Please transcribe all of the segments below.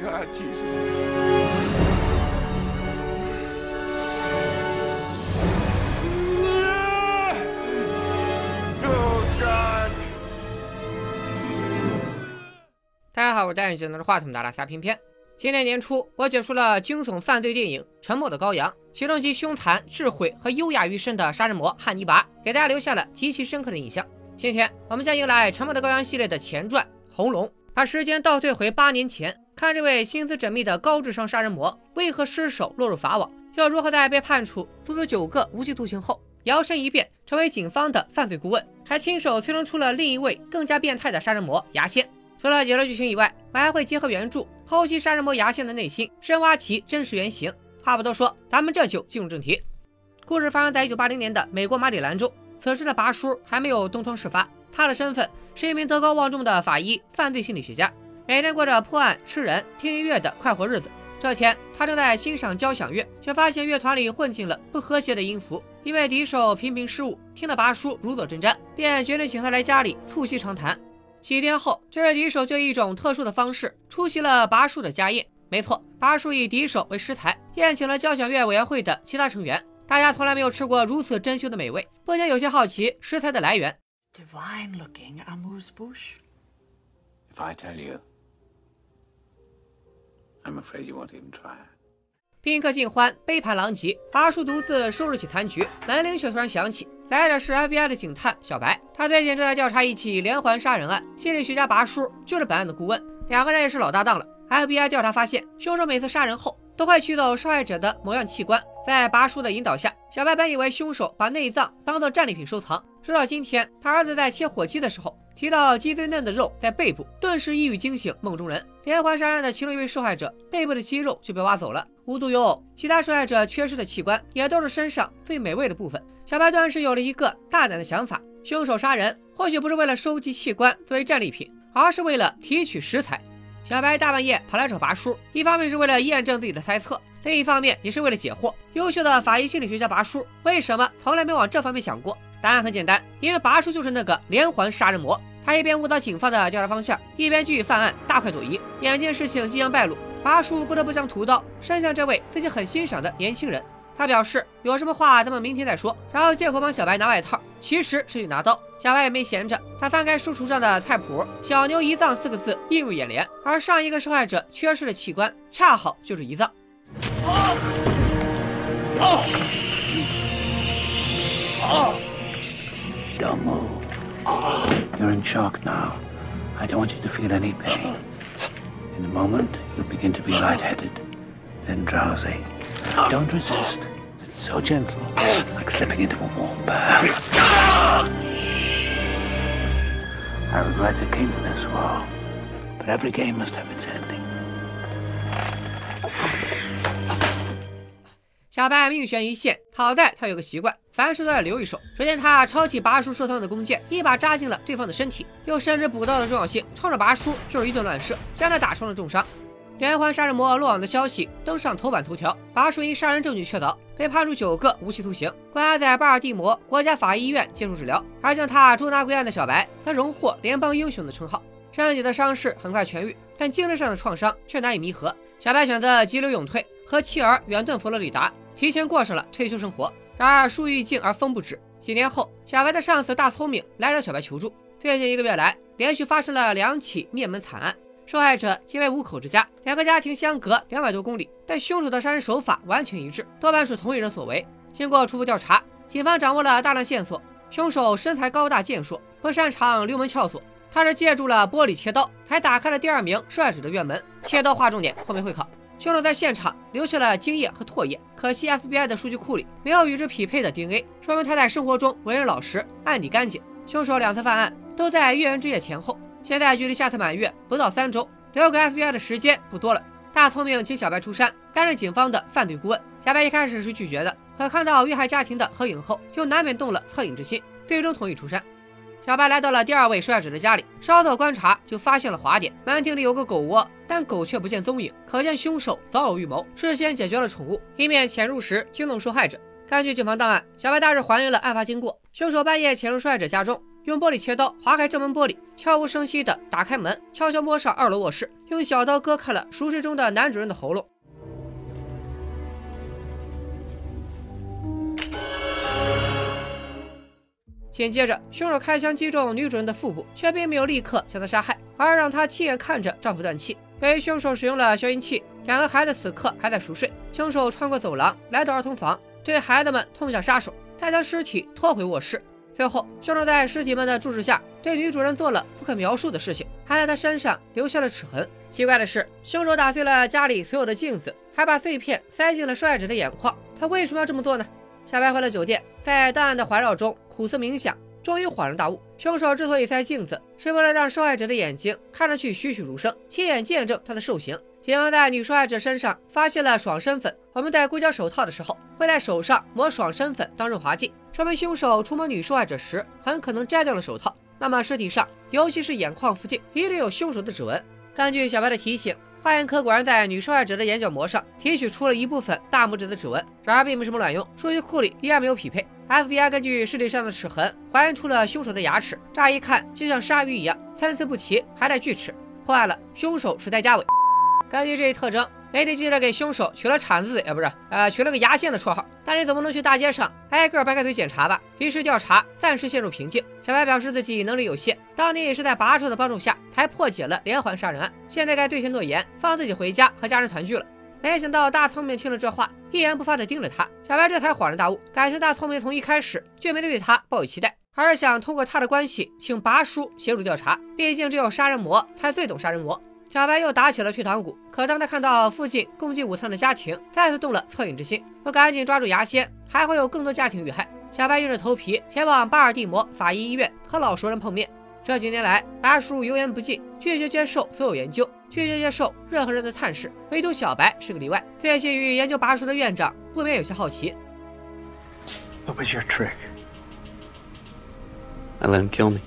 God, Jesus. 大家好，我是戴眼镜拿着话筒的拉斯加偏偏。今年年初，我解说了惊悚犯罪电影《沉默的羔羊》，其中集凶残、智慧和优雅于身的杀人魔汉尼拔，给大家留下了极其深刻的印象。今天，我们将迎来《沉默的羔羊》系列的前传《红龙》，把时间倒退回八年前，看这位心思缜密的高智商杀人魔为何失手落入法网，又如何在被判处足足九个无期徒刑后，摇身一变成为警方的犯罪顾问，还亲手催生出了另一位更加变态的杀人魔牙仙。除了解说剧情以外，我还会结合原著剖析杀人魔牙仙的内心，深挖其真实原型。话不多说，咱们这就进入正题。故事发生在一九八零年的美国马里兰州。此时的拔叔还没有东窗事发，他的身份是一名德高望重的法医、犯罪心理学家，每天过着破案、吃人、听音乐的快活日子。这天，他正在欣赏交响乐，却发现乐团里混进了不和谐的音符。因为笛手频频失误，听得拔叔如坐针毡，便决定请他来家里促膝长谈。几天后，这位敌手就以一种特殊的方式出席了拔叔的家宴。没错，拔叔以敌手为食材，宴请了交响乐委员会的其他成员。大家从来没有吃过如此珍馐的美味，不禁有些好奇食材的来源。Divine looking amusebush If I tell you, I'm afraid you won't even try. 宾客尽欢，杯盘狼藉，拔叔独自收拾起残局。门铃却突然响起，来的是 FBI 的警探小白，他最近正在调查一起连环杀人案，心理学家拔叔就是本案的顾问，两个人也是老搭档了。FBI 调查发现，凶手每次杀人后都会取走受害者的某样器官，在拔叔的引导下，小白本以为凶手把内脏当做战利品收藏，直到今天，他儿子在切火鸡的时候提到鸡最嫩的肉在背部，顿时一语惊醒梦中人。连环杀人的其中一位受害者背部的肌肉就被挖走了。无独有偶，其他受害者缺失的器官也都是身上最美味的部分。小白顿时有了一个大胆的想法：凶手杀人或许不是为了收集器官作为战利品，而是为了提取食材。小白大半夜跑来找拔叔，一方面是为了验证自己的猜测，另一方面也是为了解惑。优秀的法医心理学家拔叔为什么从来没往这方面想过？答案很简单，因为拔叔就是那个连环杀人魔。他一边误导警方的调查方向，一边继续犯案，大快朵颐。眼见事情即将败露，拔叔不得不将屠刀伸向这位自己很欣赏的年轻人。他表示有什么话咱们明天再说，然后借口帮小白拿外套，其实是去拿刀。小白也没闲着，他翻开书橱上的菜谱，“小牛胰脏”四个字映入眼帘，而上一个受害者缺失的器官恰好就是胰脏。Don't move. You're in shock now. I don't want you to feel any pain. In a moment, you'll begin to be lightheaded, then drowsy. Don't resist. It's so gentle, like slipping into a warm bath. I regret the king of this world, but every game must have its ending. 小白命悬一线，好在他有个习惯， 凡事都要留一手。只见他抄起拔叔手上的弓箭，一把扎进了对方的身体，又深知补刀的重要性，冲着拔叔就是一顿乱射，将他打成了重伤。连环杀人魔落网的消息登上头版头条，拔叔因杀人证据确凿，被判处九个无期徒刑，关押在巴尔的摩国家法医医院接受治疗。而将他捉拿归案的小白，则荣获联邦英雄的称号。身体的伤势很快痊愈，但精神上的创伤却难以弥合。小白选择急流勇退，和妻儿远遁佛罗里达。提前过上了退休生活，然而树欲静而风不止。几年后，小白的上司大聪明来找小白求助。最近一个月来，连续发生了两起灭门惨案，受害者皆为五口之家，两个家庭相隔两百多公里，但凶手的杀人手法完全一致，多半是同一人所为。经过初步调查，警方掌握了大量线索。凶手身材高大健硕，不擅长溜门撬锁，他是借助了玻璃切刀才打开了第二名受害者的院门。切刀划重点，后面会考。凶手在现场留下了精液和唾液，可惜 FBI 的数据库里没有与之匹配的 DNA，说明他在生活中为人老实、案底干净。凶手两次犯案都在月圆之夜前后，现在距离下次满月不到三周，留给 FBI 的时间不多了。大聪明请小白出山担任警方的犯罪顾问，小白一开始是拒绝的，可看到遇害家庭的合影后，又难免动了恻隐之心，最终同意出山。小白来到了第二位受害者的家里，稍作观察就发现了滑点，门厅里有个狗窝，但狗却不见踪影，可见凶手早有预谋，事先解决了宠物，以免潜入时惊动受害者。根据警方档案，小白大致还原了案发经过：凶手半夜潜入受害者家中，用玻璃切刀划开正门玻璃，悄无声息地打开门，悄悄摸上二楼卧室，用小刀割开了熟睡中的男主人的喉咙。紧接着，凶手开枪击中女主人的腹部，却并没有立刻将她杀害，而让她亲眼看着丈夫断气。由于凶手使用了消音器，两个孩子此刻还在熟睡。凶手穿过走廊，来到儿童房，对孩子们痛下杀手，再将尸体拖回卧室。最后，凶手在尸体们的注视下，对女主人做了不可描述的事情，还在她身上留下了齿痕。奇怪的是，凶手打碎了家里所有的镜子，还把碎片塞进了受害者的眼眶。他为什么要这么做呢？小白回了酒店，在档案的环绕中 苦思冥想，终于恍然大悟：凶手之所以塞镜子，是为了让受害者的眼睛看上去栩栩如生，亲眼见证他的受刑。警方在女受害者身上发现了爽身粉，我们戴硅胶手套的时候会在手上抹爽身粉当润滑剂，说明凶手触摸女受害者时很可能摘掉了手套。那么尸体上，尤其是眼眶附近，一定有凶手的指纹。根据小白的提醒。化验科果然在女受害者的眼角膜上提取出了一部分大拇指的指纹，然而并没什么卵用，数据库里依然没有匹配。FBI 根据尸体上的齿痕还原出了凶手的牙齿，乍一看就像鲨鱼一样参差不齐，还带锯齿。破案了，凶手是戴家伟。根据这一特征。媒体记者给凶手取了铲子嘴，呃，不是，呃，取了个牙线的绰号。但你总不能去大街上挨个掰开腿检查吧？于是调查暂时陷入瓶颈。小白表示自己能力有限，当年也是在扒手的帮助下才破解了连环杀人案。现在该兑现诺言，放自己回家和家人团聚了。没想到大聪明听了这话，一言不发地盯着他。小白这才恍然大悟，感谢大聪明从一开始就没对他抱有期待，而是想通过他的关系请拔叔协助调查。毕竟只有杀人魔才最懂杀人魔。小白又打起了退堂鼓，可当他看到附近共进午餐的家庭，再次动了恻隐之心。我赶紧抓住牙仙，还会有更多家庭遇害。小白硬着头皮前往巴尔的摩法医医院和老熟人碰面。这几年来，白叔油盐不进，拒绝接受所有研究，拒绝接受任何人的探视，唯独小白是个例外。最近与研究拔叔的院长不免有些好奇。What was your trick? I let him kill me.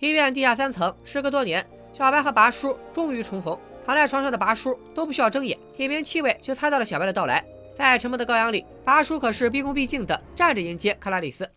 医院地下三层，时隔多年。小白和拔叔终于重逢，躺在床上的拔叔都不需要睁眼，体面气味就猜到了小白的到来。在沉默的羔羊里，拔叔可是毕恭毕敬的站着迎接克拉丽丝。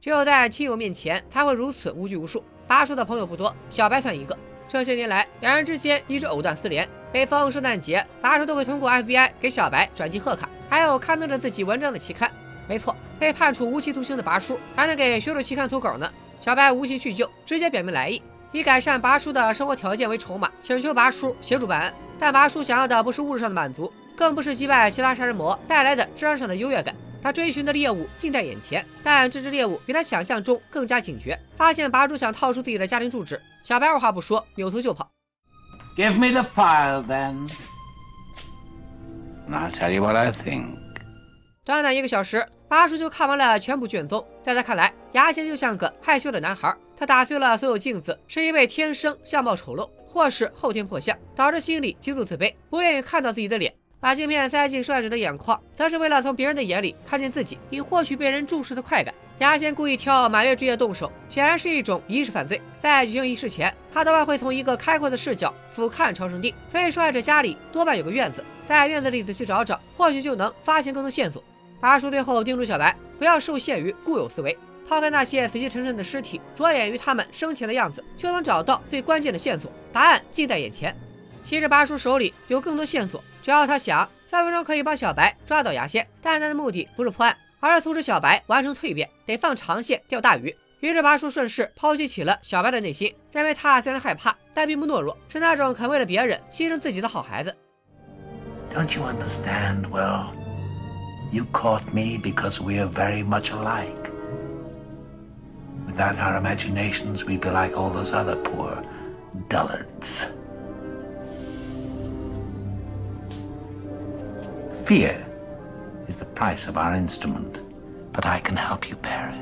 只有在亲友面前才会如此无拘无束。拔叔的朋友不多，小白算一个。这些年来，两人之间一直藕断丝连。每逢圣诞节，拔叔都会通过 FBI 给小白转寄贺卡，还有刊登着自己文章的期刊。没错，被判处无期徒刑的拔叔还能给学术期刊投稿呢。小白无心叙旧，直接表明来意，以改善拔叔的生活条件为筹码，请求拔叔协助办案。但拔叔想要的不是物质上的满足，更不是击败其他杀人魔带来的智商上的优越感。他追寻的猎物近在眼前，但这只猎物比他想象中更加警觉。发现拔叔想套出自己的家庭住址，小白二话不说，扭头就跑。Give me the file then. I'll tell you what I think. 短短一个小时。巴叔就看完了全部卷宗，在他看来，牙签就像个害羞的男孩。他打碎了所有镜子，是因为天生相貌丑陋，或是后天破相，导致心里极度自卑，不愿意看到自己的脸。把镜片塞进受害者的眼眶，则是为了从别人的眼里看见自己，以获取被人注视的快感。牙仙故意挑满月之夜动手，显然是一种仪式犯罪。在举行仪式前，他多半会从一个开阔的视角俯瞰朝圣地，所以受害者家里多半有个院子，在院子里仔细找找，或许就能发现更多线索。拔叔最后叮嘱小白不要受限于固有思维，抛开那些死气沉沉的尸体，着眼于他们生前的样子，就能找到最关键的线索。答案近在眼前。其实拔叔手里有更多线索，只要他想，分分钟可以帮小白抓到牙仙。但他的目的不是破案，而是阻止小白完成蜕变，得放长线钓大鱼。于是拔叔顺势剖析起了小白的内心，认为他虽然害怕，但并不懦弱，是那种肯为了别人牺牲自己的好孩子。Don't you understand? Well. You caught me because we are very much alike. Without our imaginations, we'd be like all those other poor dullards. Fear is the price of our instrument, but I can help you bear it.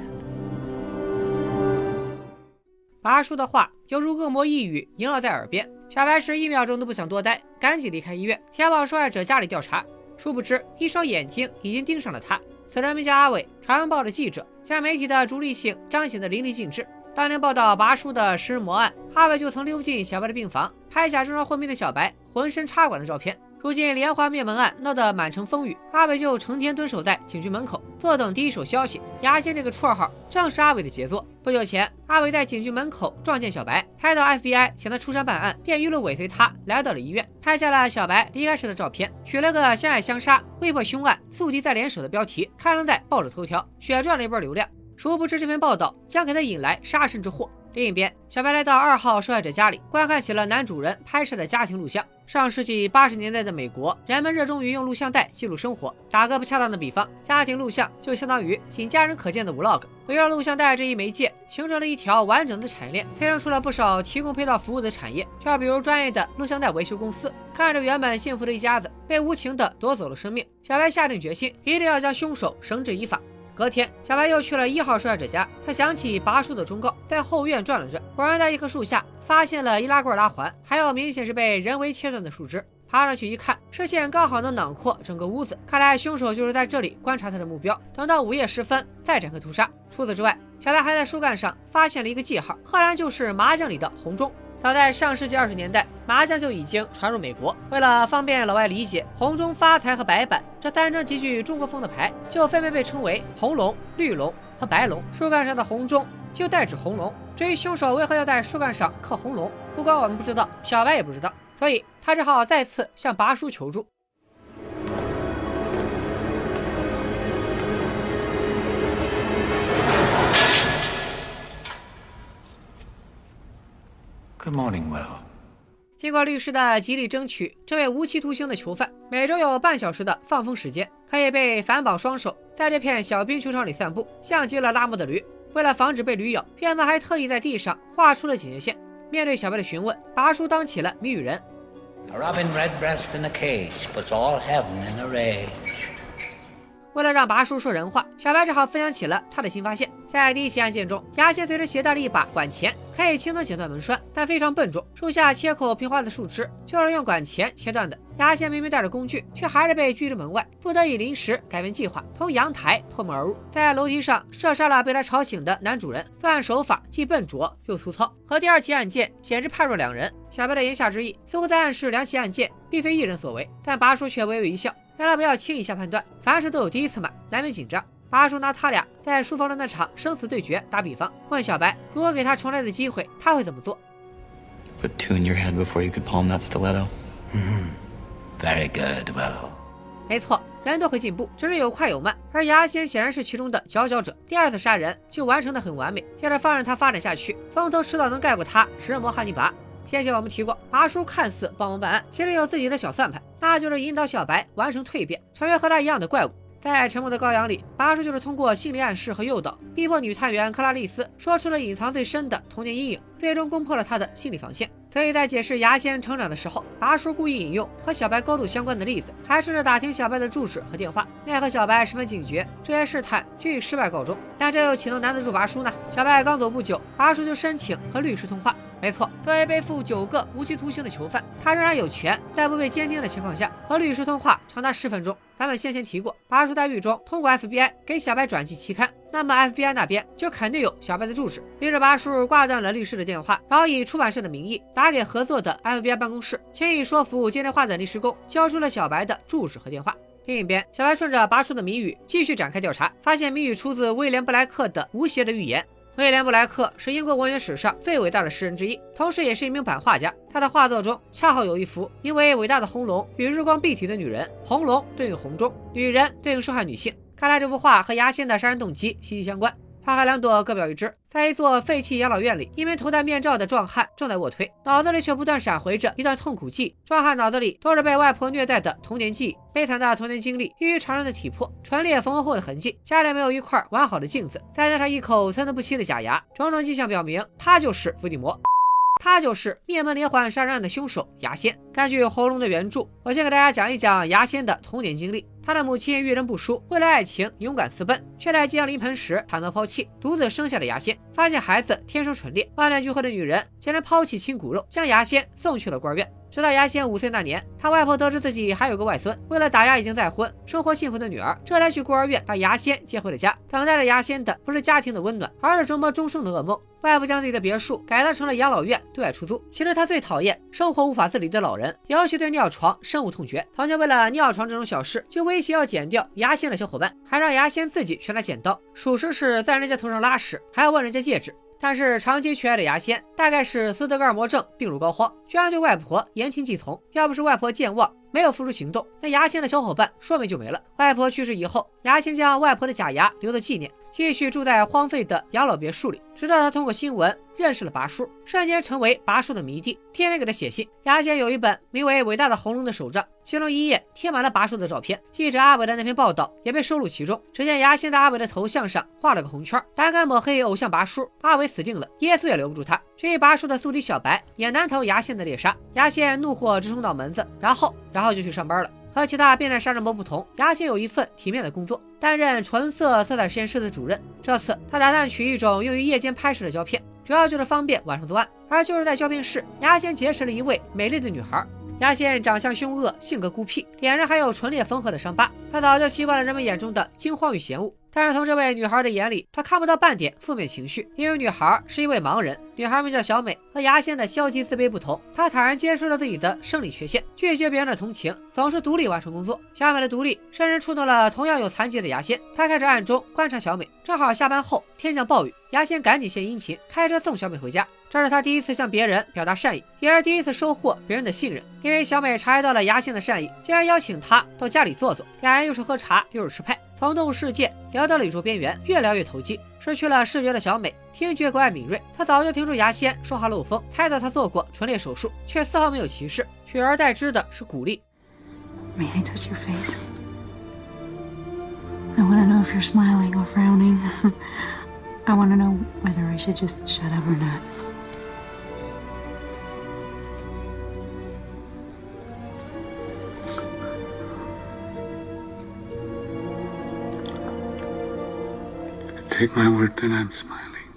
拔叔的话犹如恶魔一语萦绕在耳边，小白是一秒钟都不想多待，赶紧离开医院，前往受害者家里调查。殊不知，一双眼睛已经盯上了他。此人名叫阿伟，传闻报的记者将媒体的逐利性彰显得淋漓尽致。当年报道拔叔的食人魔案，阿伟就曾溜进小白的病房，拍下正要昏迷的小白浑身插管的照片。如今连环灭门案闹得满城风雨，阿伟就成天蹲守在警局门口，坐等第一手消息。牙仙这个绰号正是阿伟的杰作。不久前，阿伟在警局门口撞见小白，猜到 FBI 请他出山办案，便一路尾随他来到了医院，拍下了小白离开时的照片，取了个相爱相杀、未破凶案、宿敌在联手的标题，刊登在报纸头条，血赚了一波流量。殊不知，这篇报道将给他引来杀身之祸。另一边，小白来到二号受害者家里，观看起了男主人拍摄的家庭录像。上世纪八十年代的美国，人们热衷于用录像带记录生活。打个不恰当的比方，家庭录像就相当于仅家人可见的 vlog。围绕录像带这一媒介，形成了一条完整的产业链，催生出了不少提供配套服务的产业。就比如专业的录像带维修公司。看着原本幸福的一家子被无情的夺走了生命，小白下定决心，一定要将凶手绳之以法。隔天，小白又去了一号受害者家。他想起拔叔的忠告，在后院转了转，果然在一棵树下发现了易拉罐拉环，还有明显是被人为切断的树枝。爬上去一看，视线刚好能囊括整个屋子，看来凶手就是在这里观察他的目标，等到午夜时分再展开屠杀。除此之外，小白还在树干上发现了一个记号，赫然就是麻将里的红中。早在上世纪二十年代，麻将就已经传入美国。为了方便老外理解，红中、发财和白板这三张极具中国风的牌，就分别被称为红龙、绿龙和白龙。树干上的红中就代指红龙。至于凶手为何要在树干上刻红龙，不光我们不知道，小白也不知道，所以他只好再次向拔叔求助。Good morning, Will. 经过律师的极力争取，这位无期徒刑的囚犯每周有半小时的放风时间，可以被反绑双手，在这片小冰球场里散步，像极了拉磨的驴。为了防止被驴咬，骗子还特意在地上画出了警戒线。面对小白的询问，拔叔当起了谜语人。为了让拔叔说人话，小白只好分享起了他的新发现。在第一起案件中，牙仙随身携带了一把管钳，可以轻松剪断门栓，但非常笨重。树下切口平滑的树枝就是用管钳切断的。牙仙明明带着工具，却还是被拒之门外，不得已临时改变计划，从阳台破门而入，在楼梯上射杀了被他吵醒的男主人。作案手法既笨拙又粗糙，和第二起案件简直判若两人。小白的言下之意似乎在暗示两起案件并非一人所为，但拔叔却微微一笑。让他不要轻易下判断，凡事都有第一次嘛，难免紧张。八叔拿他俩在书房的那场生死对决打比方，问小白如果给他重来的机会，他会怎么做？Put two in your head before you could palm that stiletto. Very good, well. 没错，人都会进步，只是有快有慢。而牙仙显然是其中的佼佼者，第二次杀人就完成的很完美。要是放任他发展下去，风头迟早能盖过他食人魔汉尼拔。先前我们提过，拔叔看似帮忙办案，其实有自己的小算盘，那就是引导小白完成蜕变，成为和他一样的怪物。在《沉默的羔羊》里，拔叔就是通过心理暗示和诱导，逼迫女探员克拉丽丝说出了隐藏最深的童年阴影，最终攻破了他的心理防线。所以在解释牙仙成长的时候，拔叔故意引用和小白高度相关的例子，还试着打听小白的住址和电话。奈何小白十分警觉，这些试探均以失败告终。但这又岂能难得住拔叔呢？小白刚走不久，拔叔就申请和律师通话。没错，作为背负九个无期徒刑的囚犯，他仍然有权在不被监听的情况下和律师通话长达十分钟。咱们先前提过，拔叔在狱中通过 FBI 给小白转寄期刊，那么 FBI 那边就肯定有小白的住址。于是拔叔挂断了律师的电话，然后以出版社的名义打给合作的 FBI 办公室，轻易说服接电话的临时工交出了小白的住址和电话。另一边，小白顺着拔叔的谜语继续展开调查，发现谜语出自威廉布莱克的《无邪的预言》。威廉·布莱克是英国文学史上最伟大的诗人之一，同时也是一名版画家。他的画作中恰好有一幅因为伟大的红龙与日光蔽体的女人，红龙对应红中，女人对应受害女性。看来这幅画和牙仙的杀人动机息息相关。花开两朵，各表一枝。在一座废弃养老院里，一名头戴面罩的壮汉正在卧推，脑子里却不断闪回着一段痛苦记忆。壮汉脑子里都是被外婆虐待的童年记忆，悲惨的童年经历，异于常人的体魄，唇裂缝合后的痕迹，家里没有一块完好的镜子，再加上一口参差不齐的假牙，种种迹象表明他就是伏地魔。他就是灭门连环杀人案的凶手牙仙。根据喉咙的原著，我先给大家讲一讲牙仙的童年经历。他的母亲遇人不淑，为了爱情勇敢私奔，却在即将临盆时惨遭抛弃，独自生下了牙仙。发现孩子天生蠢烈，万念俱灰的女人竟然抛弃亲骨肉，将牙仙送去了孤儿院。直到牙仙五岁那年，他外婆得知自己还有个外孙，为了打压已经再婚、生活幸福的女儿，这才去孤儿院把牙仙接回了家。等待着牙仙的不是家庭的温暖，而是折磨终生的噩梦。外婆将自己的别墅改造成了养老院，对外出租。其实她最讨厌生活无法自理的老人，尤其对尿床深恶痛绝。曾经为了尿床这种小事，就威胁要剪掉牙仙的小伙伴，还让牙仙自己去拿剪刀，属实是在人家头上拉屎，还要问人家戒指。但是长期缺爱的牙仙，大概是斯德哥尔摩症病入膏肓，居然对外婆言听计从。要不是外婆健忘，没有付出行动，那牙仙的小伙伴说没就没了。外婆去世以后，牙仙将外婆的假牙留作纪念，继续住在荒废的养老别墅里，直到他通过新闻认识了拔叔，瞬间成为拔叔的迷弟，天天给他写信。牙仙有一本名为《伟大的红龙》的手账，其中一页贴满了拔叔的照片。记者阿伟的那篇报道也被收录其中。只见牙仙在阿伟的头像上画了个红圈，胆敢抹黑偶像拔叔，阿伟死定了，耶稣也留不住他。至于拔叔的宿敌小白，也难逃牙仙的猎杀。牙仙怒火直冲脑门子，然后。然后就去上班了。和其他变态杀人魔不同，牙仙有一份体面的工作，担任纯色色彩实验室的主任。这次他打算取一种用于夜间拍摄的胶片，主要就是方便晚上作案。而就是在胶片室，牙仙结识了一位美丽的女孩。牙仙长相凶恶，性格孤僻，脸上还有唇裂缝合的伤疤。他早就习惯了人们眼中的惊慌与嫌恶。但是从这位女孩的眼里，他看不到半点负面情绪，因为女孩是一位盲人。女孩名叫小美，和牙仙的消极自卑不同，她坦然接受了自己的生理缺陷，拒绝别人的同情，总是独立完成工作。小美的独立甚至触动了同样有残疾的牙仙，他开始暗中观察小美。正好下班后天降暴雨，牙仙赶紧献殷勤，开车送小美回家。这是他第一次向别人表达善意，也是第一次收获别人的信任。因为小美察觉到了牙仙的善意，竟然邀请他到家里坐坐，两人又是喝茶又是吃派。从动物世界聊到了宇宙边缘，越聊越投机。失去了视觉的小美，听觉格外敏锐。她早就听出牙仙说话漏风，猜到他做过唇裂手术，却丝毫没有歧视，取而代之的是鼓励。May I touch your face? I want to know if you're smiling or frowning. I want to know whether I should just shut up or not. Take my word that I'm smiling.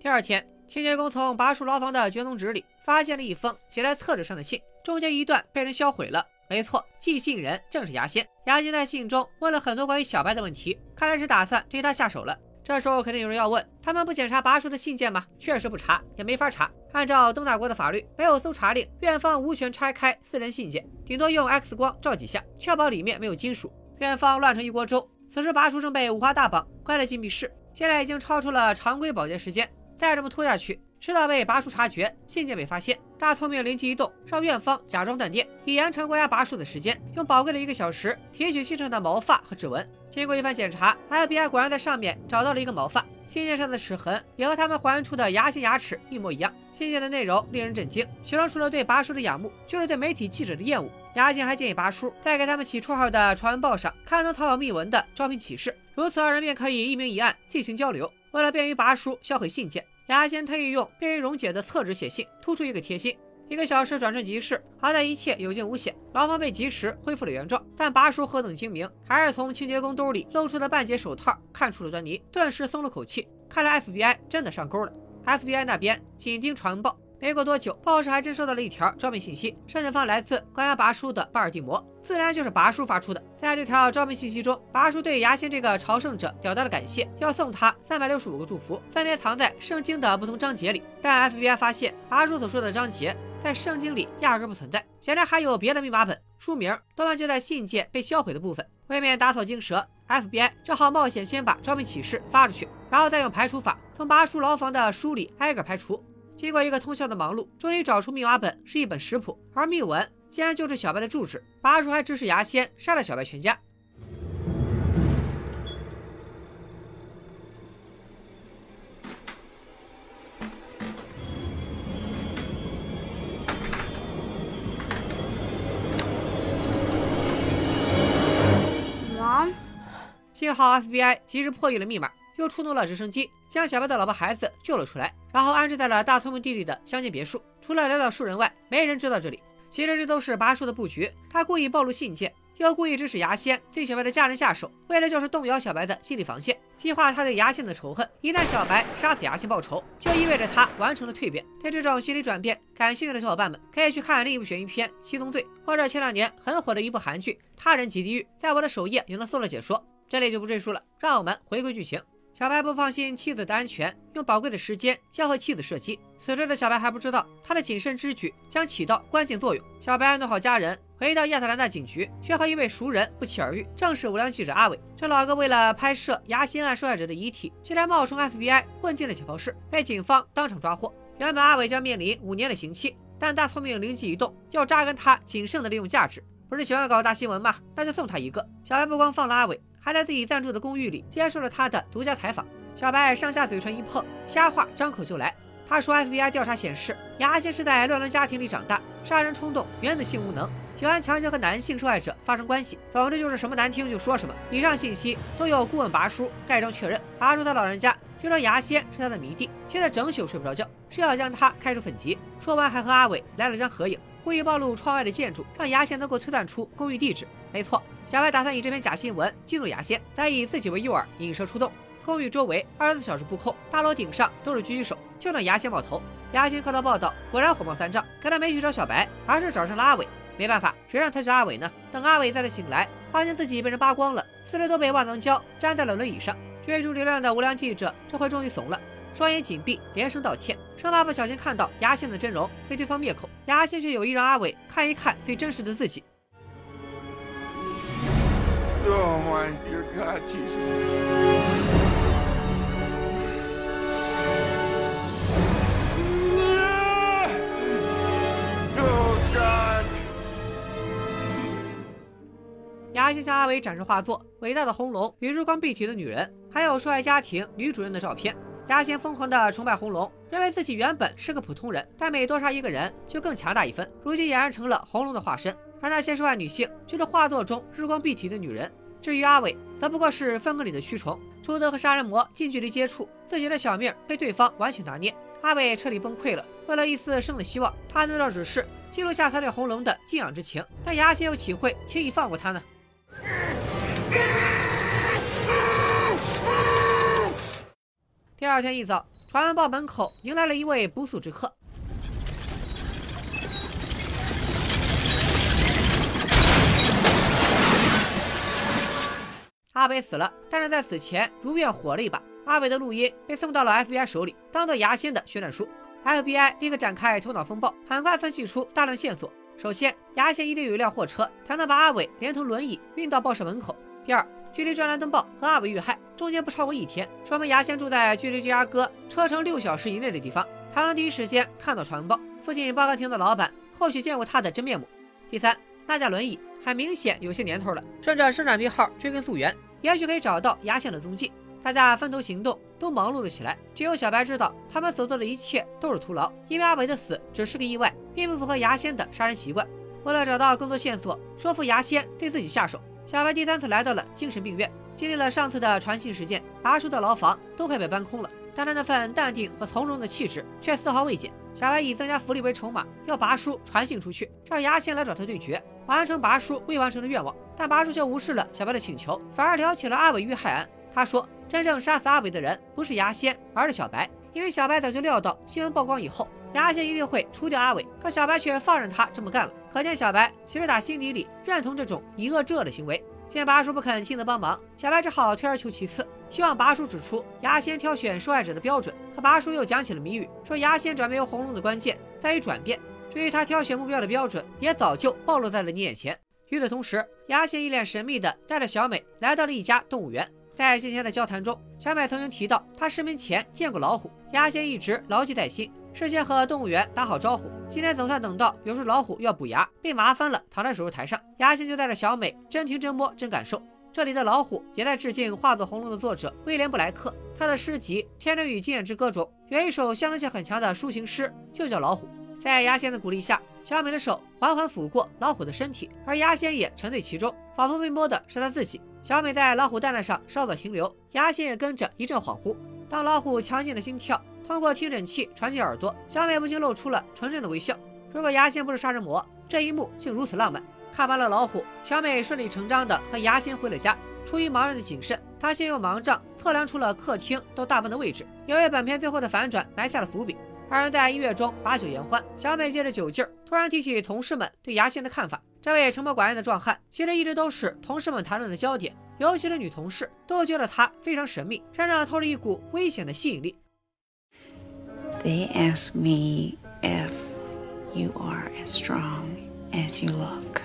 第二天，清洁工从拔叔牢房的卷宗纸里发现了一封写在厕纸上的信，中间一段被人销毁了。没错，寄信人正是牙仙。牙仙在信中问了很多关于小白的问题，看来是打算对他下手了。这时候肯定有人要问：他们不检查拔叔的信件吗？确实不查，也没法查。按照东大国的法律，没有搜查令，院方无权拆开私人信件，顶多用 X 光照几下，确保里面没有金属。院方乱成一锅粥。此时，拔叔正被五花大绑关在禁闭室，现在已经超出了常规保洁时间。再这么拖下去，迟早被拔叔察觉，信件被发现。大聪明灵机一动，让院方假装断电，以延长关押拔叔的时间，用宝贵的一个小时提取信上的毛发和指纹。经过一番检查，FBI 果然在上面找到了一个毛发，信件上的齿痕也和他们还原出的牙形牙齿一模一样。信件的内容令人震惊，学生除了对拔叔的仰慕，就是对媒体记者的厌恶。牙仙还建议拔叔在给他们起绰号的传闻报上刊登草稿密文的招聘启事，如此二人便可以一明一暗进行交流。为了便于拔叔销毁信件，牙仙特意用便于溶解的厕纸写信，突出一个贴心。一个小时转瞬即逝，好在一切有惊无险，牢房被及时恢复了原状。但拔叔何等精明，还是从清洁工兜里露出的半截手套看出了端倪，顿时松了口气。看来 FBI 真的上钩了。FBI 那边紧盯传闻报。没过多久，报社还真收到了一条招聘信息，申请方来自关押拔叔的巴尔的摩，自然就是拔叔发出的。在这条招聘信息中，拔叔对牙仙这个朝圣者表达了感谢，要送他三百六十五个祝福，分别藏在圣经的不同章节里。但 FBI 发现，拔叔所说的章节在圣经里压根不存在，显然还有别的密码本，书名多半就在信件被销毁的部分。为免打草惊蛇，FBI 只好冒险先把招聘启事发出去，然后再用排除法从拔叔牢房的书里挨个排除。经过一个通宵的忙碌，终于找出密码本是一本食谱，而密文竟然就是小白的住址。拔叔还指使牙仙杀了小白全家。幸好 FBI 及时破译了密码。又出动了直升机，将小白的老婆孩子救了出来，然后安置在了大聪明弟弟的乡间别墅。除了寥寥数人外，没人知道这里。其实这都是拔叔的布局，他故意暴露信件，又故意指使牙仙对小白的家人下手，为了就是动摇小白的心理防线，激化他对牙仙的仇恨。一旦小白杀死牙仙报仇，就意味着他完成了蜕变。对这种心理转变感兴趣的小伙伴们，可以去看另一部悬疑片《七宗罪》，或者前两年很火的一部韩剧《他人即地狱》，在我的首页也能搜了解说。这里就不赘述了，让我们回归剧情。小白不放心妻子的安全，用宝贵的时间教和妻子射击。此时的小白还不知道，他的谨慎之举将起到关键作用。小白安顿好家人，回到亚特兰大警局，却和一位熟人不期而遇，正是无良记者阿伟。这老哥为了拍摄牙仙案受害者的遗体，竟然冒充 FBI 混进了解剖室，被警方当场抓获。原本阿伟将面临五年的刑期，但大聪明灵机一动，要榨干他仅剩的利用价值。不是喜欢搞大新闻吗？那就送他一个。小白不光放了阿伟。还在自己暂住的公寓里接受了他的独家采访。小白上下嘴唇一碰，瞎话张口就来。他说：“FBI 调查显示，牙仙是在乱伦家庭里长大，杀人冲动，原子性无能，喜欢强行和男性受害者发生关系。总之就是什么难听就说什么。以上信息都有顾问拔叔盖章确认。拔叔他老人家就说牙仙是他的迷弟，现在整宿睡不着觉，是要将他开除粉籍。说完还和阿伟来了张合影。”故意暴露窗外的建筑，让牙仙能够推断出公寓地址。没错，小白打算以这篇假新闻激怒牙仙，再以自己为诱饵引蛇出洞。公寓周围二十四小时布控，大楼顶上都是狙击手，就等牙仙冒头。牙仙看到报道，果然火冒三丈，可他没去找小白，而是找上了阿伟。没办法，谁让他叫阿伟呢？等阿伟再次醒来，发现自己被人扒光了，四肢都被万能胶粘在了轮椅上。追逐流量的无良记者这回终于怂了。双眼紧闭，连声道歉，生怕不小心看到牙仙的真容，被对方灭口。牙仙却有意让阿伟看一看最真实的自己。Don't want your god Jesus，雅西向阿伟展示画作，伟大的红龙，与日光碧体的女人，还有受害家庭女主任的照片。牙仙疯狂地崇拜红龙，认为自己原本是个普通人，但每多杀一个人就更强大一分。如今俨然成了红龙的化身。而那些受害女性就是画作中日光蔽体的女人。至于阿伟，则不过是粪坑里的蛆虫。朱德和杀人魔近距离接触，自己的小命被对方完全拿捏。阿伟彻底崩溃了。为了一丝生的希望，他难道只是记录下他对红龙的敬仰之情？但牙仙又岂会轻易放过他呢？第二天一早，船报门口迎来了一位不速之客。阿伟死了，但是在死前如愿火了一把。阿伟的录音被送到了 FBI 手里，当做牙仙的宣战书。FBI 立刻展开头脑风暴，很快分析出大量线索。首先，牙仙一定有一辆货车，才能把阿伟连同轮椅运到报社门口。第二，距离专栏登报和阿伟遇害中间不超过一天，说明牙仙住在距离芝加哥车程六小时以内的地方，才能第一时间看到传闻报。附近报刊亭的老板或许见过他的真面目。第三，那架轮椅很明显有些年头了，顺着生产编号追根溯源，也许可以找到牙仙的踪迹。大家分头行动，都忙碌了起来。只有小白知道，他们所做的一切都是徒劳，因为阿伟的死只是个意外，并不符合牙仙的杀人习惯。为了找到更多线索，说服牙仙对自己下手。小白第三次来到了精神病院，经历了上次的传信事件，拔叔的牢房都快被搬空了，但他那份淡定和从容的气质却丝毫未减。小白以增加福利为筹码，要拔叔传信出去，让牙仙来找他对决，完成拔叔未完成的愿望。但拔叔却无视了小白的请求，反而聊起了阿伟遇害案。他说，真正杀死阿伟的人不是牙仙，而是小白，因为小白早就料到新闻曝光以后。牙仙一定会除掉阿伟，可小白却放任他这么干了。可见小白其实打心底里认同这种以恶制恶的行为。见拔叔不肯亲自帮忙，小白只好退而求其次，希望拔叔指出牙仙挑选受害者的标准。可拔叔又讲起了谜语，说牙仙转变为红龙的关键在于转变。至于他挑选目标的标准，也早就暴露在了你眼前。与此同时，牙仙一脸神秘地带着小美来到了一家动物园。在先前的交谈中，小美曾经提到她失明前见过老虎，牙仙一直牢记在心。事先和动物园打好招呼，今天总算等到有只老虎要补牙，被麻翻了，躺在手术台上。牙仙就带着小美真听真摸真感受。这里的老虎也在致敬画作《红龙》的作者威廉布莱克，他的诗集《天真与经验之歌》中有一首象征性很强的抒情诗，就叫《老虎》。在牙仙的鼓励下，小美的手缓缓抚过老虎的身体，而牙仙也沉醉其中，仿佛被摸的是他自己。小美在老虎蛋蛋上稍作停留，牙仙也跟着一阵恍惚。当老虎强劲的心跳。通过听诊器传进耳朵，小美不禁露出了纯真的微笑。如果牙仙不是杀人魔，这一幕竟如此浪漫。看完了老虎，小美顺理成章的和牙仙回了家。出于盲人的谨慎，她先用盲杖测量出了客厅到大门的位置，也为本片最后的反转埋下了伏笔。二人在音乐中把酒言欢，小美借着酒劲儿，突然提起同事们对牙仙的看法。这位沉默寡言的壮汉，其实一直都是同事们谈论的焦点，尤其是女同事都觉得他非常神秘，身上透着一股危险的吸引力。They ask me if you are as strong as you look.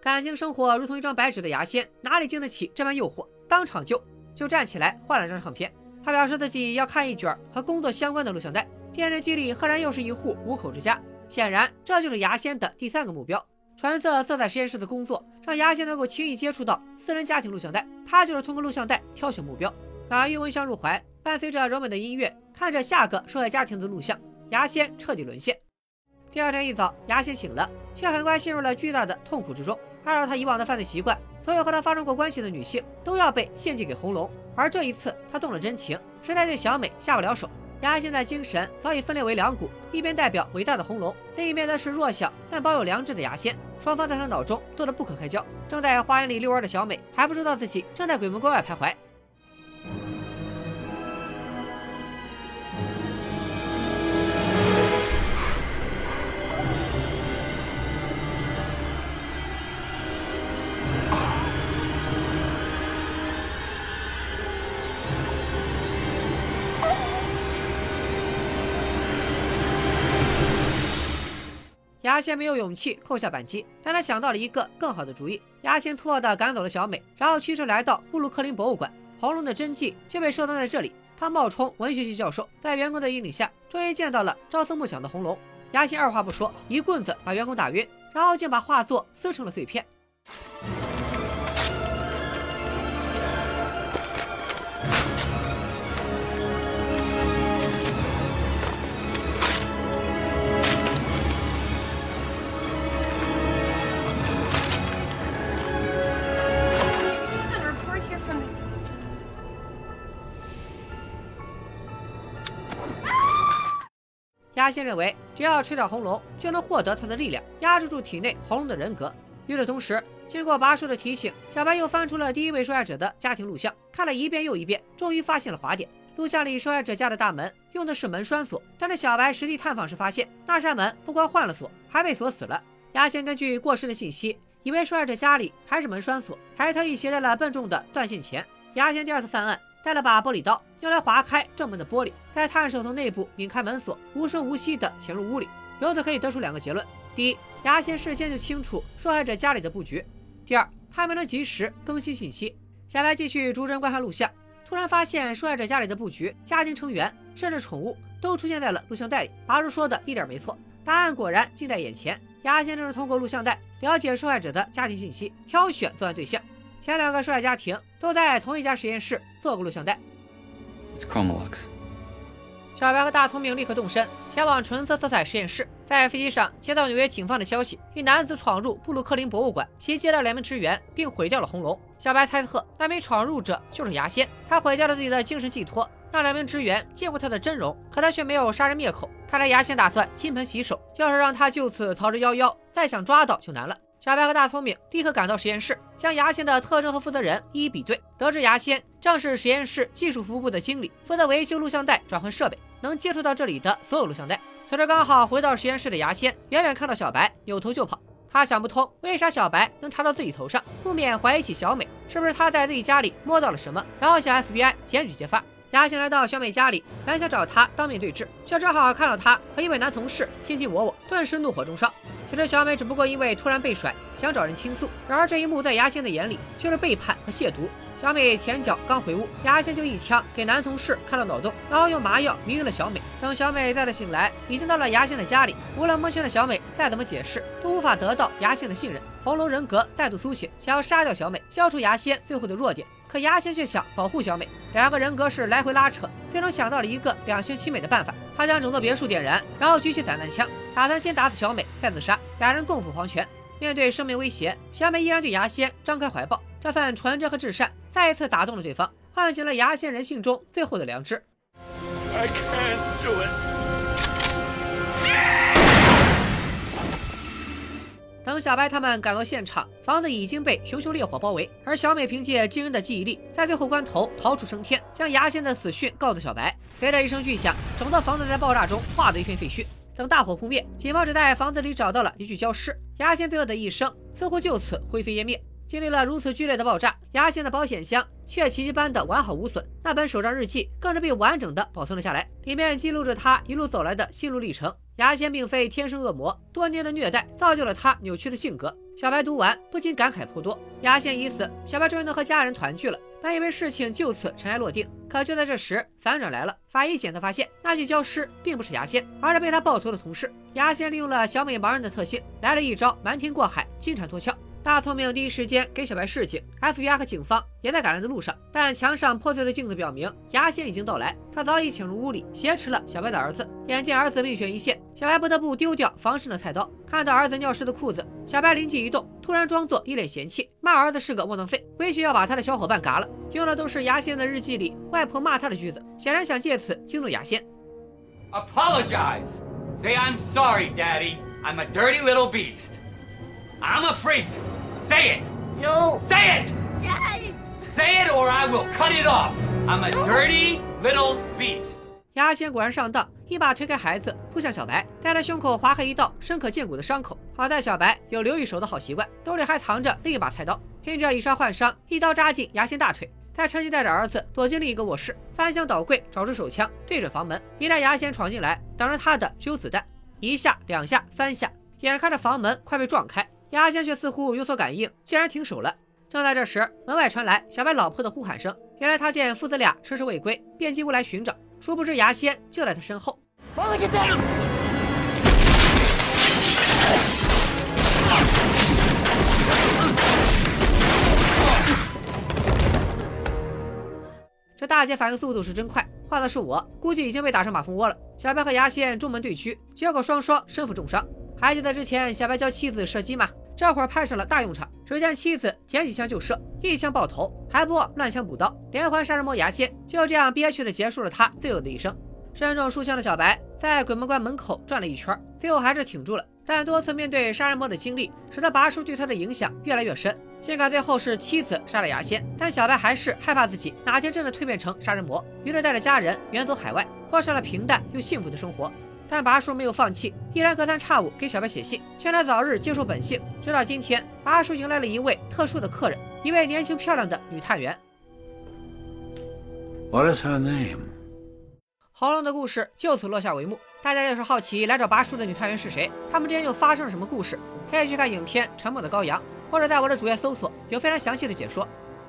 感情生活如同一张白纸的牙仙，哪里经得起这般诱惑？当场就就站起来换了张唱片。他表示自己要看一卷和工作相关的录像带。电视机里赫然又是一户五口之家，显然这就是牙仙的第三个目标。纯色色彩实验室的工作让牙仙能够轻易接触到私人家庭录像带，他就是通过录像带挑选目标。把玉温香入怀，伴随着柔美的音乐，看着下个受害家庭的录像，牙仙彻底沦陷。第二天一早，牙仙醒了，却很快陷入了巨大的痛苦之中。按照他以往的犯罪习惯，所有和他发生过关系的女性都要被献祭给红龙。而这一次，他动了真情，实在对小美下不了手。牙仙的精神早已分裂为两股，一边代表伟大的红龙，另一边则是弱小但保有良知的牙仙。双方在他脑中斗得不可开交。正在花园里遛弯的小美还不知道自己正在鬼门关外徘徊。牙仙没有勇气扣下扳机，但他想到了一个更好的主意。牙仙错的赶走了小美，然后驱车来到布鲁克林博物馆。红龙的真迹却被收藏在这里。他冒充文学系教授，在员工的引领下，终于见到了朝思暮想的红龙。牙仙二话不说，一棍子把员工打晕，然后竟把画作撕成了碎片。牙仙认为，只要吃掉红龙，就能获得他的力量，压制住体内红龙的人格。与此同时，经过拔叔的提醒，小白又翻出了第一位受害者的家庭录像，看了一遍又一遍，终于发现了滑点。录像里受害者家的大门用的是门栓锁，但是小白实地探访时发现，那扇门不光换了锁，还被锁死了。牙仙根据过失的信息，以为受害者家里还是门栓锁，还特意携带了笨重的断线钳。牙仙第二次犯案，带了把玻璃刀，用来划开正门的玻璃，在探手从内部拧开门锁，无声无息地潜入屋里。由此可以得出两个结论：第一，牙仙事先就清楚受害者家里的布局；第二，他没能及时更新信息。小白继续逐帧观看录像，突然发现受害者家里的布局、家庭成员甚至宠物都出现在了录像带里。拔叔说的一点没错，答案果然近在眼前。牙仙正是通过录像带了解受害者的家庭信息，挑选作案对象。前两个受害家庭都在同一家实验室做过录像带。Chromolux. 小白和大聪明立刻动身，前往纯色色彩实验室。在飞机上接到纽约警方的消息，一男子闯入布鲁克林博物馆，袭击了两名职员，并毁掉了红龙。小白猜测那名闯入者就是牙仙，他毁掉了自己的精神寄托，让两名职员见过他的真容，可他却没有杀人灭口。看来牙仙打算金盆洗手，要是让他就此逃之夭夭，再想抓到就难了。小白和大聪明立刻赶到实验室，将牙仙的特征和负责人一一比对，得知牙仙正是实验室技术服务部的经理，负责维修录像带、转换设备，能接触到这里的所有录像带。此时刚好回到实验室的牙仙，远远看到小白，扭头就跑。他想不通为啥小白能查到自己头上，不免怀疑起小美是不是他在自己家里摸到了什么，然后向 FBI 检举揭发。牙仙来到小美家里，本想找她当面对质，却正好看到她和一位男同事卿卿我我，顿时怒火中烧。其实小美只不过因为突然被甩，想找人倾诉。然而这一幕在牙仙的眼里却是背叛和亵渎。小美前脚刚回屋，牙仙就一枪给男同事开了脑洞，然后用麻药迷晕了小美。等小美再次醒来，已经到了牙仙的家里。无论蒙圈的小美再怎么解释，都无法得到牙仙的信任。红龙人格再度苏醒，想要杀掉小美，消除牙仙最后的弱点。可牙仙却想保护小美，两个人格是来回拉扯，最终想到了一个两全其美的办法。他将整座别墅点燃，然后举起散弹枪，打算先打死小美，再自杀。俩人共赴黄泉。面对生命威胁，小美依然对牙仙张开怀抱，这份纯真和至善再一次打动了对方，唤醒了牙仙人性中最后的良知。I can't do it. 等小白他们赶到现场，房子已经被熊熊烈火包围，而小美凭借惊人的记忆力，在最后关头逃出升天，将牙仙的死讯告诉小白。随着一声巨响，整座房子在爆炸中化作一片废墟。等大火扑灭，警方只在房子里找到了一具焦尸，牙仙最后的一生似乎就此灰飞烟灭。经历了如此剧烈的爆炸，牙仙的保险箱却奇迹般的完好无损，那本手账日记更是被完整的保存了下来，里面记录着他一路走来的心路历程。牙仙并非天生恶魔，多年的虐待造就了他扭曲的性格。小白读完不禁感慨颇多。牙仙已死，小白终于能和家人团聚了，本以为事情就此尘埃落定，可就在这时，反转来了。法医检测发现，那具焦尸并不是牙仙，而是被他爆头的同事。牙仙利用了小美盲人的特性，来了一招瞒天过海，金蝉脱壳。大聪明第一时间给小白示警，FBI 和警方也在赶来的路上。但墙上破碎的镜子表明，牙仙已经到来。他早已潜入屋里，挟持了小白的儿子。眼见儿子命悬一线，小白不得不丢掉防身的菜刀。看到儿子尿湿的裤子，小白灵机一动，突然装作一脸嫌弃，骂儿子是个窝囊废，威胁要把他的小伙伴嘎了。用的都是牙仙的日记里外婆骂他的句子，显然想借此激怒牙仙。Apologize. Say I'm sorry, Daddy. I'm a dirty little beast. I'm a freak. Say it! No! Say it! Dad! Say it or I will cut it off! I'm a dirty little beast! 牙仙果然上当，一把推开孩子，扑向小白，在他胸口划开一道深可见骨的伤口。好在小白有留一手的好习惯，兜里还藏着另一把菜刀，拼着以伤换伤，一刀扎进牙仙大腿。再趁机带着儿子躲进另一个卧室，翻箱倒柜找出手枪，对准房门。一旦牙仙闯进来，挡着他的只有子弹。一下，两下，三下，眼看着房门快被撞开。牙仙却似乎有所感应，竟然停手了。正在这时，门外传来小白老婆的呼喊声。原来他见父子俩迟迟未归，便进屋来寻找。殊不知牙仙就在他身后。这大姐反应速度是真快，换的是我，估计已经被打成马蜂窝了。小白和牙仙中门对狙，结果双双身负重伤。还记得之前小白教妻子射击吗？这会儿派上了大用场。只见妻子捡起枪就射，一枪爆头，还不乱枪补刀，连环杀人魔牙仙就这样憋屈的结束了他最后的一生。身中数枪的小白在鬼门关门口转了一圈，最后还是挺住了。但多次面对杀人魔的经历，使得拔叔对他的影响越来越深。尽管最后是妻子杀了牙仙，但小白还是害怕自己哪天真的蜕变成杀人魔，于是带着家人远走海外，过上了平淡又幸福的生活。但拔叔没有放弃，依然隔三差五给小白写信，劝他早日接受本性。直到今天，拔叔迎来了一位特殊的客人，一位年轻漂亮的女探员。What is her name？喉咙的故事就此落下帷幕。大家要是好奇来找拔叔的女探员是谁，他们之间又发生了什么故事，可以去看影片《沉默的羔羊》，或者在我的主页搜索，有非常详细的解说。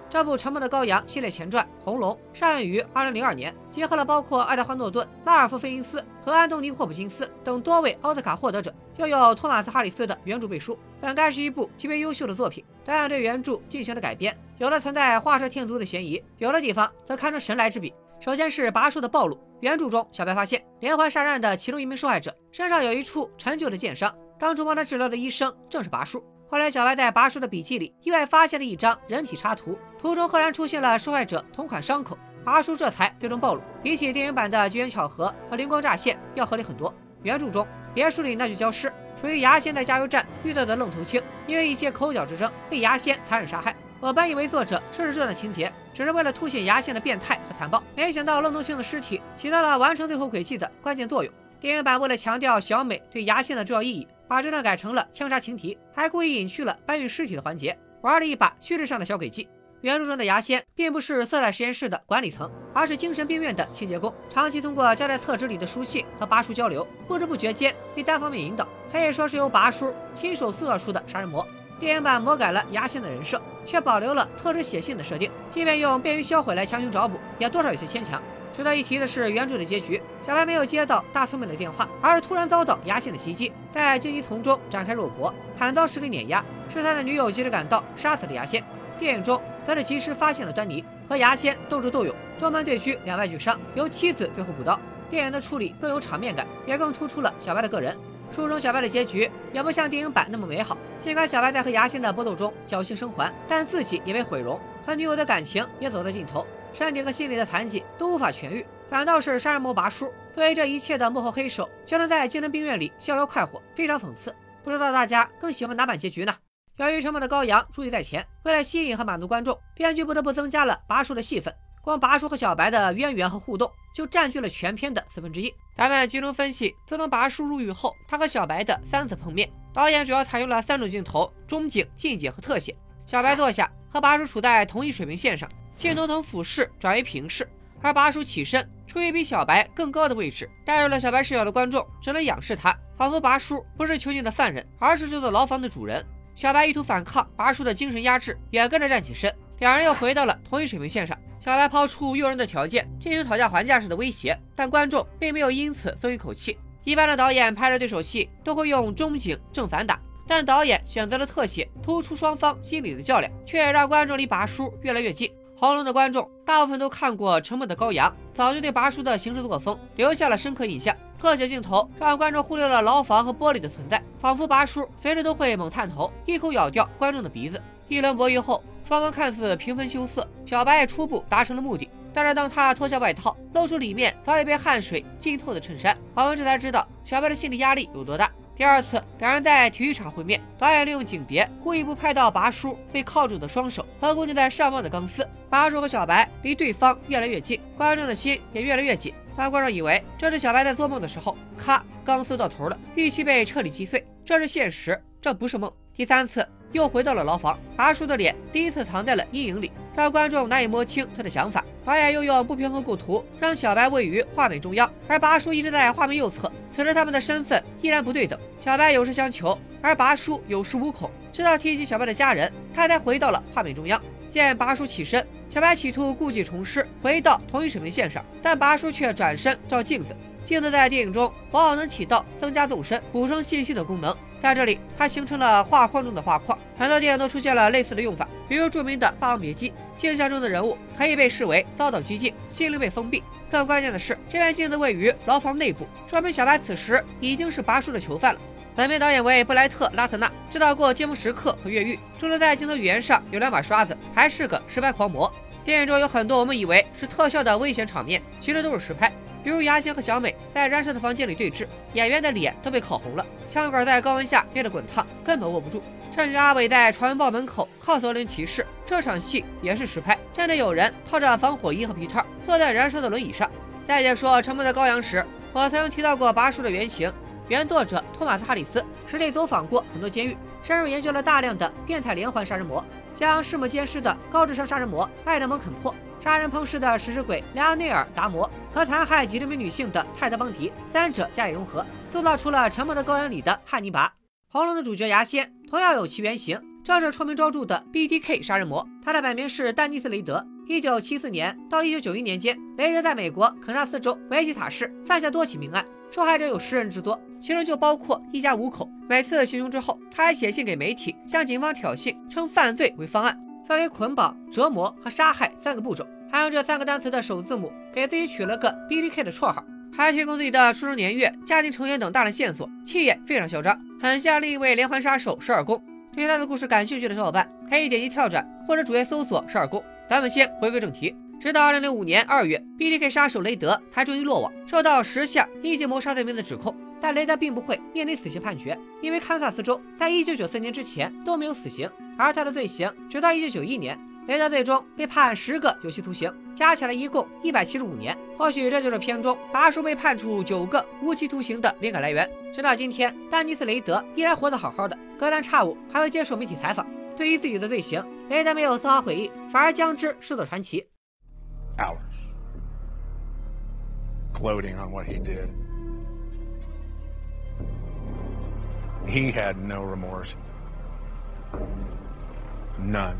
这部《沉默的羔羊》系列前传《红龙》上映于2002年，结合了包括爱德华·诺顿、拉尔夫·费因斯和安东尼·霍普金斯等多位奥斯卡获得者，又有托马斯·哈里斯的原著背书。本该是一部极为优秀的作品，但对原著进行了改编，有的存在画蛇添足的嫌疑，有的地方则堪称神来之笔。首先是拔叔的暴露。原著中，小白发现连环杀人案的其中一名受害者身上有一处陈旧的剑伤，当初帮他治疗的医生正是拔叔。后来，小白在拔叔的笔记里意外发现了一张人体插图，图中赫然出现了受害者同款伤口。拔叔这才最终暴露，比起电影版的机缘巧合和灵光乍现要合理很多。原著中，别墅里那具焦尸属于牙仙在加油站遇到的愣头青，因为一些口角之争被牙仙残忍杀害。我本以为作者设置这段情节只是为了凸显牙仙的变态和残暴，没想到愣头青的尸体起到了完成最后轨迹的关键作用。电影版为了强调小美对牙仙的重要意义。把这段改成了枪杀情敌，还故意隐去了搬运尸体的环节，玩了一把叙事上的小诡计。原著中的牙仙并不是色彩实验室的管理层，而是精神病院的清洁工，长期通过交代厕纸里的书信和拔叔交流，不知不觉间被单方面引导，可以说是由拔叔亲手塑造出的杀人魔。电影版魔改了牙仙的人设，却保留了厕纸写信的设定，即便用便于销毁来强行找补，也多少有些牵强。值得一提的是，原著的结局，小白没有接到大聪明的电话，而是突然遭到牙仙的袭击，在荆棘丛中展开肉搏，惨遭实力碾压。是他的女友及时赶到，杀死了牙仙。电影中则是及时发现了端倪，和牙仙斗智斗勇，中门对狙，两败俱伤，由妻子最后补刀。电影的处理更有场面感，也更突出了小白的个人。书中小白的结局也不像电影版那么美好，尽管小白在和牙仙的搏斗中侥幸生还，但自己也被毁容，和女友的感情也走到尽头。身体和心理的残疾都无法痊愈，反倒是杀人魔拔叔作为这一切的幕后黑手，却能在精神病院里逍遥快活，非常讽刺。不知道大家更喜欢哪版结局呢？由于《沉默的羔羊》注意在前，为了吸引和满足观众，编剧不得不增加了拔叔的戏份。光拔叔和小白的渊源和互动就占据了全片的四分之一。咱们集中分析，自从拔叔入狱后，他和小白的三次碰面。导演主要采用了三种镜头：中景、近景和特写。小白坐下，和拔叔处在同一水平线上，镜头从俯视转为平视，而拔叔起身，处于比小白更高的位置。带入了小白视角的观众只能仰视他，仿佛拔叔不是囚禁的犯人，而是这座牢房的主人。小白意图反抗拔叔的精神压制，也跟着站起身，两人又回到了同一水平线上。小白抛出诱人的条件，进行讨价还价式的威胁，但观众并没有因此松一口气。一般的导演拍摄对手戏都会用中景正反打，但导演选择了特写，突出双方心理的较量，却也让观众离拔叔越来越近。红龙的观众大部分都看过《沉默的羔羊》，早就对拔叔的行事作风留下了深刻印象。特写镜头让观众忽略了牢房和玻璃的存在，仿佛拔叔随时都会猛探头，一口咬掉观众的鼻子。一轮博弈后。双方看似平分秋色，小白也初步达成了目的。但是当他脱下外套，露出里面早已被汗水浸透的衬衫，黄文这才知道小白的心理压力有多大。第二次，两人在体育场会面，导演利用景别，故意不拍到拔叔被铐住的双手和固定在上方的钢丝。拔叔和小白离对方越来越近，观众的心也越来越紧。当观众以为这是小白在做梦的时候，咔，钢丝到头了，预期被彻底击碎，这是现实，这不是梦。第三次。又回到了牢房，拔叔的脸第一次藏在了阴影里，让观众难以摸清他的想法。导演又用不平衡构图，让小白位于画面中央，而拔叔一直在画面右侧。此时他们的身份依然不对等，小白有事相求，而拔叔有恃无恐。直到提及小白的家人，他才回到了画面中央。见拔叔起身，小白企图故技重施，回到同一水平线上，但拔叔却转身照镜子。镜子在电影中往往能起到增加纵深、补充信息的功能。在这里，它形成了画框中的画框，很多电影都出现了类似的用法，比如著名的《霸王别姬》，镜像中的人物可以被视为遭到拘禁，心灵被封闭。更关键的是，这面镜子位于牢房内部，说明小白此时已经是拔叔的囚犯了。本片导演为布莱特·拉特纳，指导过《揭幕时刻》和《越狱》，除了在镜头语言上有两把刷子，还是个实拍狂魔。电影中有很多我们以为是特效的危险场面，其实都是实拍。比如牙仙和小美在燃烧的房间里对峙，演员的脸都被烤红了，枪管在高温下变得滚烫，根本握不住。甚至阿伟在传闻报门口铐索林骑士，这场戏也是实拍，真的有人套着防火衣和皮套坐在燃烧的轮椅上。在解说《沉默的羔羊》时，我曾经提到过拔叔的原型，原作者托马斯·哈里斯实地走访过很多监狱，深入研究了大量的变态连环杀人魔，将弑母奸尸的高智商杀人魔艾德蒙啃破。杀人烹尸的食尸鬼莱昂内尔·达摩和残害几十名女性的泰德·邦迪，三者加以融合，塑造出了《沉默的羔羊》里的汉尼拔。《红龙》的主角牙仙同样有其原型，正是臭名昭著的 BTK 杀人魔。他的本名是丹尼斯·雷德。1974年到1991年间，雷德在美国肯纳斯州维吉塔市犯下多起命案，受害者有十人之多，其中就包括一家五口。每次行凶之后，他还写信给媒体，向警方挑衅，称犯罪为方案。分为捆绑、折磨和杀害三个步骤，还用这三个单词的首字母给自己取了个 BDK 的绰号，还提供自己的出生年月、家庭成员等大量线索，气焰非常嚣张，很像另一位连环杀手十二宫。对他的故事感兴趣的小伙伴可以点击跳转或者主页搜索十二宫。咱们先回归正题，直到2005年2月，BDK 杀手雷德才终于落网，受到十项一级谋杀罪名的指控。但雷德并不会面临死刑判决，因为堪萨斯州在1994年之前都没有死刑，而他的罪行直到1991年，雷德最终被判十个有期徒刑，加起来一共175年。或许这就是片中拔叔被判处九个无期徒刑的灵感来源。直到今天，丹尼斯·雷德依然活得好好的，隔三差五还会接受媒体采访。对于自己的罪行，雷德没有丝毫悔意，反而将之视作传奇。Hours gloating on what he did. He had no remorse. None.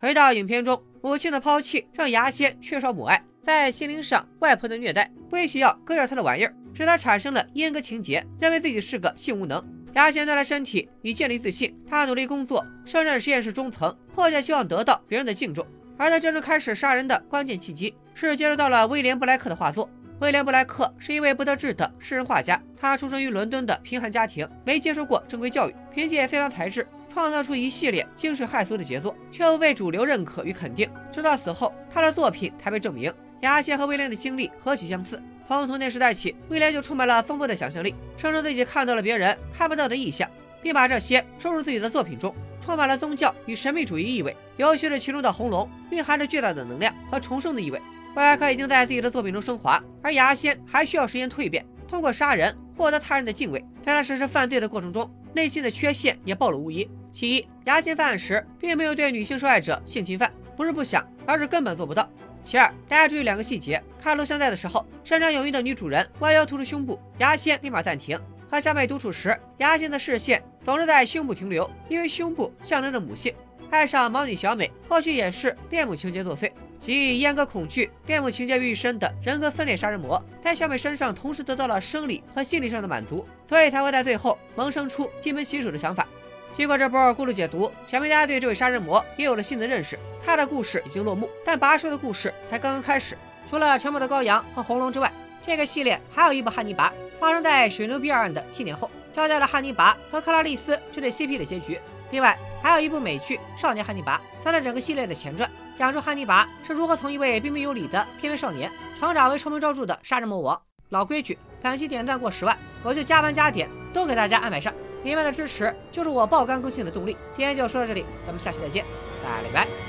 回到影片中，母亲的抛弃让牙仙缺少母爱，在心灵上，外婆的虐待威胁要割掉他的玩意儿，使他产生了阉割情节，认为自己是个性无能。牙仙锻炼身体以建立自信，他努力工作，升任实验室中层，迫切希望得到别人的敬重。而他真正开始杀人的关键契机，是接触到了威廉·布莱克的画作。威廉·布莱克是一位不得志的诗人画家，他出生于伦敦的贫寒家庭，没接受过正规教育，凭借非凡才智创造出一系列惊世骇俗的杰作，却不被主流认可与肯定。直到死后，他的作品才被证明。牙仙和威廉的经历何其相似，从童年时代起，威廉就充满了丰富的想象力，声称自己看到了别人看不到的异象，并把这些收入自己的作品中，充满了宗教与神秘主义意味，尤其是其中的红龙，蕴含着巨大的能量和重生的意味。布莱克已经在自己的作品中升华，而牙仙还需要时间蜕变，通过杀人获得他人的敬畏，在他实施犯罪的过程中，内心的缺陷也暴露无遗。其一，牙仙犯案时并没有对女性受害者性侵犯，不是不想，而是根本做不到。其二，大家注意两个细节：看录像带的时候，身穿泳衣的女主人弯腰突出胸部，牙仙立马暂停；和小美独处时，牙仙的视线总是在胸部停留，因为胸部象征着母性。爱上毛女小美，或许也是恋母情节作祟。即阉割恐惧、恋母情节于一身的人格分裂杀人魔，在小美身上同时得到了生理和心理上的满足，所以才会在最后萌生出金盆洗手的想法。经过这波咕噜解读，想必大家对这位杀人魔也有了新的认识。他的故事已经落幕，但拔叔的故事才刚刚开始。除了《沉默的羔羊》和《红龙》之外，这个系列还有一部《汉尼拔》，发生在水牛逼二案的七年后，交代了汉尼拔和克拉丽丝这对 CP 的结局。另外，还有一部美剧《少年汉尼拔》，算是整个系列的前传，讲述汉尼拔是如何从一位彬彬有礼的翩翩少年，成长为臭名昭著的杀人魔王。老规矩，本期点赞过十万，我就加班加点都给大家安排上。你们的支持就是我爆肝更新的动力。今天就说到这里，咱们下期再见，拜了个拜。